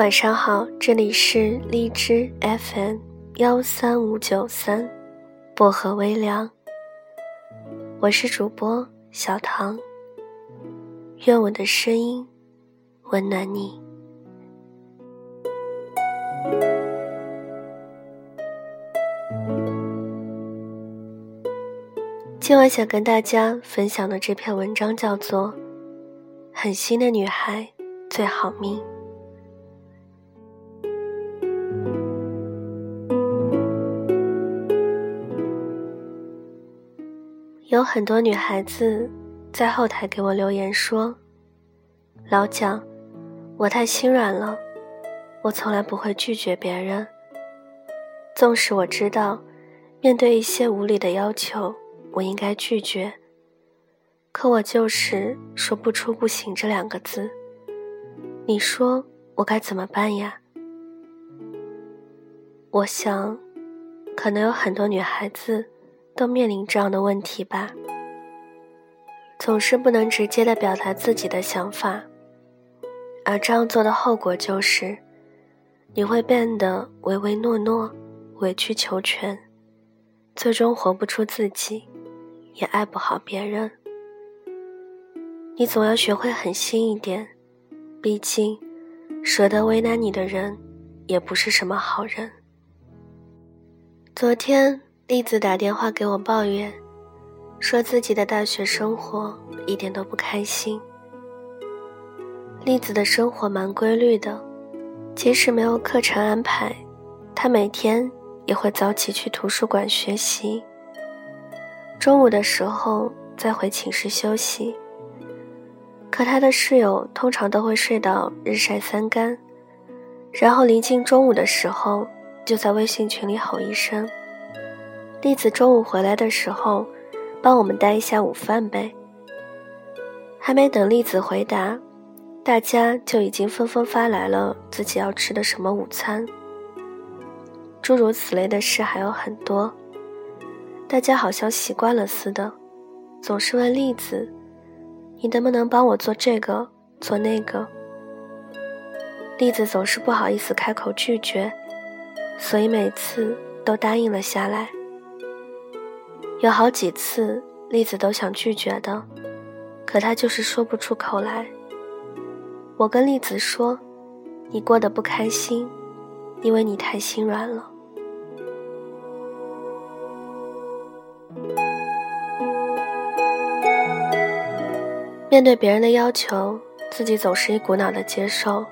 晚上好，这里是荔枝 FM 幺三五九三，薄荷微凉。我是主播小唐，愿我的声音温暖你。今晚想跟大家分享的这篇文章叫做《狠心的女孩最好命》。有很多女孩子在后台给我留言说：“老蒋，我太心软了，我从来不会拒绝别人。纵使我知道，面对一些无理的要求，我应该拒绝，可我就是说不出‘不行’这两个字。你说我该怎么办呀？”我想，可能有很多女孩子。都面临这样的问题吧，总是不能直接的表达自己的想法，而这样做的后果就是，你会变得唯唯诺诺、委曲求全，最终活不出自己，也爱不好别人。你总要学会狠心一点，毕竟，舍得为难你的人，也不是什么好人。昨天。栗子打电话给我抱怨，说自己的大学生活一点都不开心。栗子的生活蛮规律的，即使没有课程安排，她每天也会早起去图书馆学习。中午的时候再回寝室休息。可她的室友通常都会睡到日晒三竿，然后临近中午的时候，就在微信群里吼一声。栗子中午回来的时候，帮我们带一下午饭呗。还没等栗子回答，大家就已经纷纷发来了自己要吃的什么午餐。诸如此类的事还有很多，大家好像习惯了似的，总是问栗子：“你能不能帮我做这个，做那个？”栗子总是不好意思开口拒绝，所以每次都答应了下来。有好几次，栗子都想拒绝的，可她就是说不出口来。我跟栗子说：“你过得不开心，因为你太心软了。”面对别人的要求，自己总是一股脑的接受，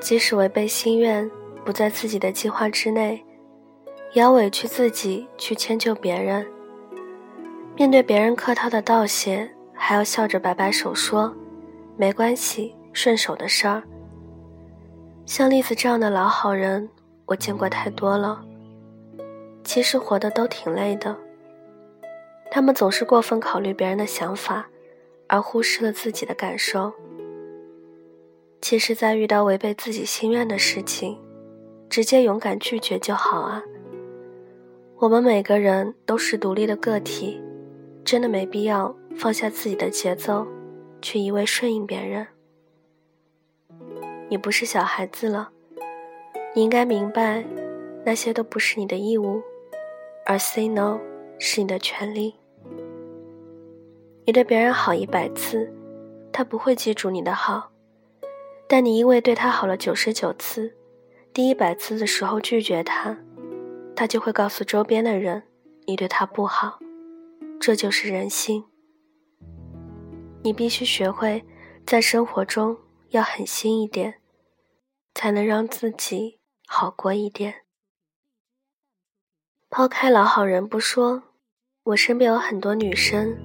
即使违背心愿，不在自己的计划之内，也要委屈自己去迁就别人。面对别人客套的道谢，还要笑着摆摆手说：“没关系，顺手的事儿。”像栗子这样的老好人，我见过太多了。其实活的都挺累的。他们总是过分考虑别人的想法，而忽视了自己的感受。其实，在遇到违背自己心愿的事情，直接勇敢拒绝就好啊。我们每个人都是独立的个体。真的没必要放下自己的节奏，去一味顺应别人。你不是小孩子了，你应该明白，那些都不是你的义务，而 say no 是你的权利。你对别人好一百次，他不会记住你的好，但你因为对他好了九十九次，第一百次的时候拒绝他，他就会告诉周边的人，你对他不好。这就是人心。你必须学会在生活中要狠心一点，才能让自己好过一点。抛开老好人不说，我身边有很多女生，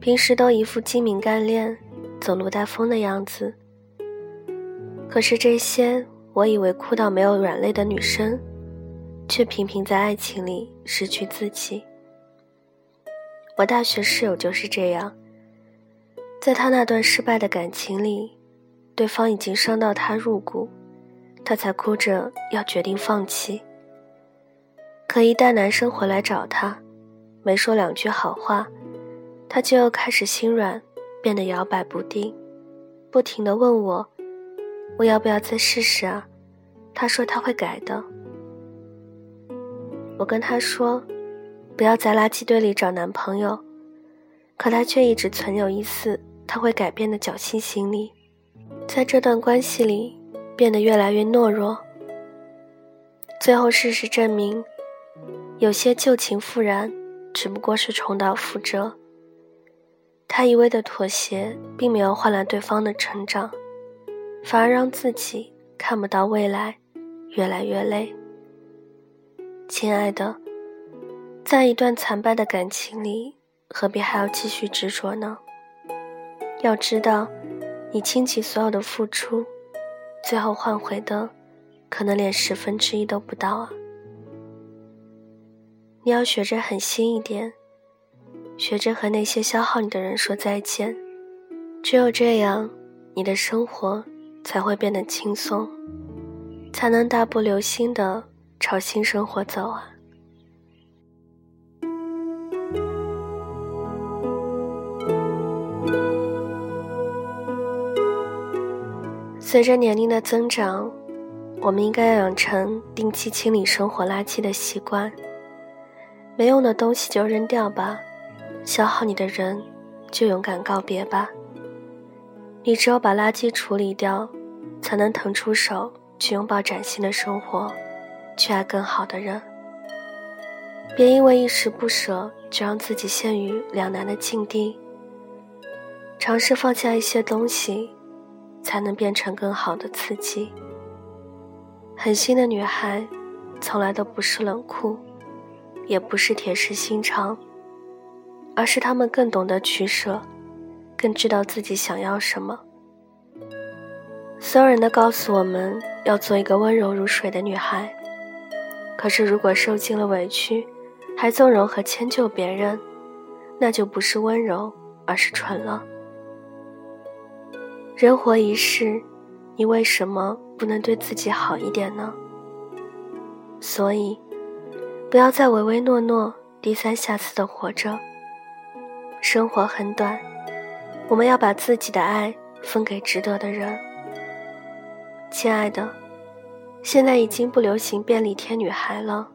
平时都一副精明干练、走路带风的样子。可是这些我以为酷到没有软肋的女生，却频频在爱情里失去自己。我大学室友就是这样，在他那段失败的感情里，对方已经伤到他入骨，他才哭着要决定放弃。可一旦男生回来找他，没说两句好话，他就又开始心软，变得摇摆不定，不停地问我：“我要不要再试试啊？他说他会改的。我跟他说，不要在垃圾堆里找男朋友，可他却一直存有一丝他会改变的侥幸心理，在这段关系里变得越来越懦弱。最后事实证明，有些旧情复燃只不过是重蹈覆辙。他一味的妥协，并没有换来对方的成长，反而让自己看不到未来，越来越累。亲爱的，在一段惨败的感情里，何必还要继续执着呢？要知道，你倾其所有的付出，最后换回的，可能连十分之一都不到啊！你要学着狠心一点，学着和那些消耗你的人说再见。只有这样，你的生活才会变得轻松，才能大步流星的。朝新生活走啊！随着年龄的增长，我们应该要养成定期清理生活垃圾的习惯。没用的东西就扔掉吧，消耗你的人就勇敢告别吧。你只有把垃圾处理掉，才能腾出手去拥抱崭新的生活。去爱更好的人，别因为一时不舍就让自己陷于两难的境地。尝试放下一些东西，才能变成更好的自己。狠心的女孩，从来都不是冷酷，也不是铁石心肠，而是她们更懂得取舍，更知道自己想要什么。所有人都告诉我们要做一个温柔如水的女孩。可是，如果受尽了委屈，还纵容和迁就别人，那就不是温柔，而是蠢了。人活一世，你为什么不能对自己好一点呢？所以，不要再唯唯诺诺、低三下四的活着。生活很短，我们要把自己的爱分给值得的人。亲爱的。现在已经不流行便利贴女孩了，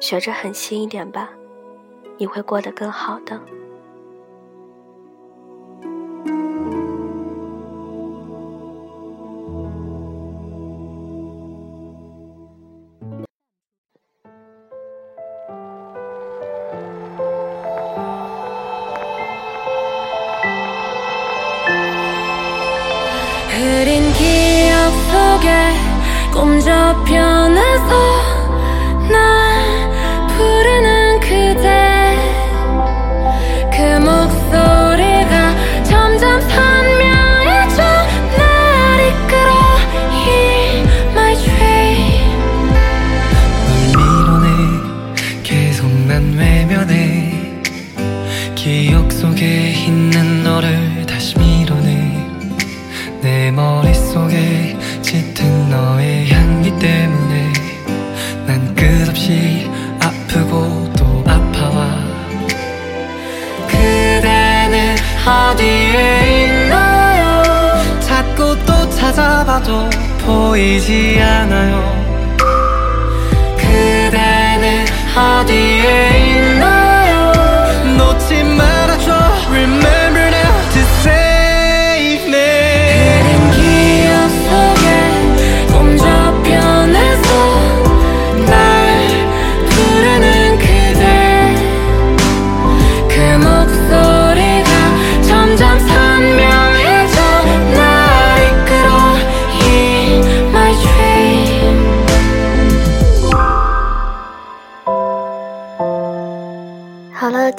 学着狠心一点吧，你会过得更好的。 흐린 기억 속에 꿈 접혀 끝없이 아프고 또 아파와. 그대는 어디에 있나요? 찾고 또 찾아봐도 보이지 않아요. 그대는 어디에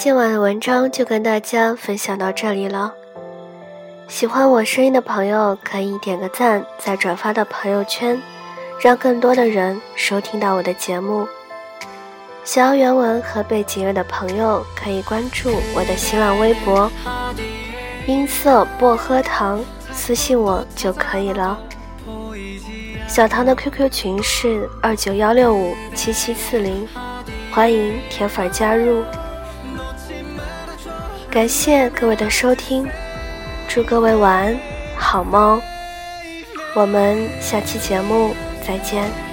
今晚的文章就跟大家分享到这里了。喜欢我声音的朋友可以点个赞，再转发到朋友圈，让更多的人收听到我的节目。想要原文和背景乐的朋友可以关注我的新浪微博“音色薄荷糖”，私信我就可以了。小唐的 QQ 群是二九幺六五七七四零，欢迎铁粉加入。感谢各位的收听，祝各位晚安，好梦。我们下期节目再见。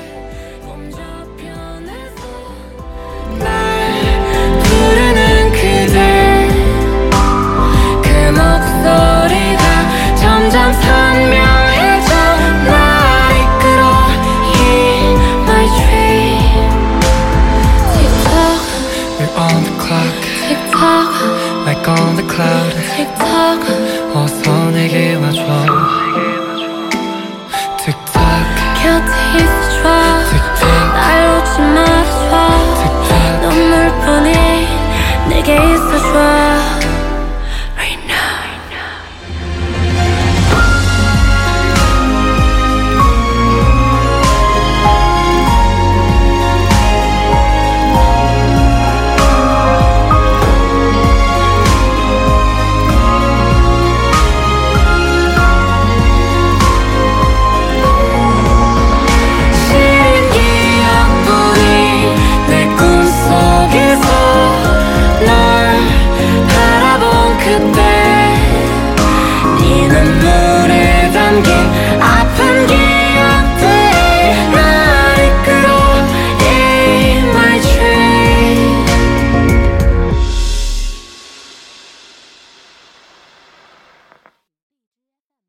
on the cloud. Tick tock.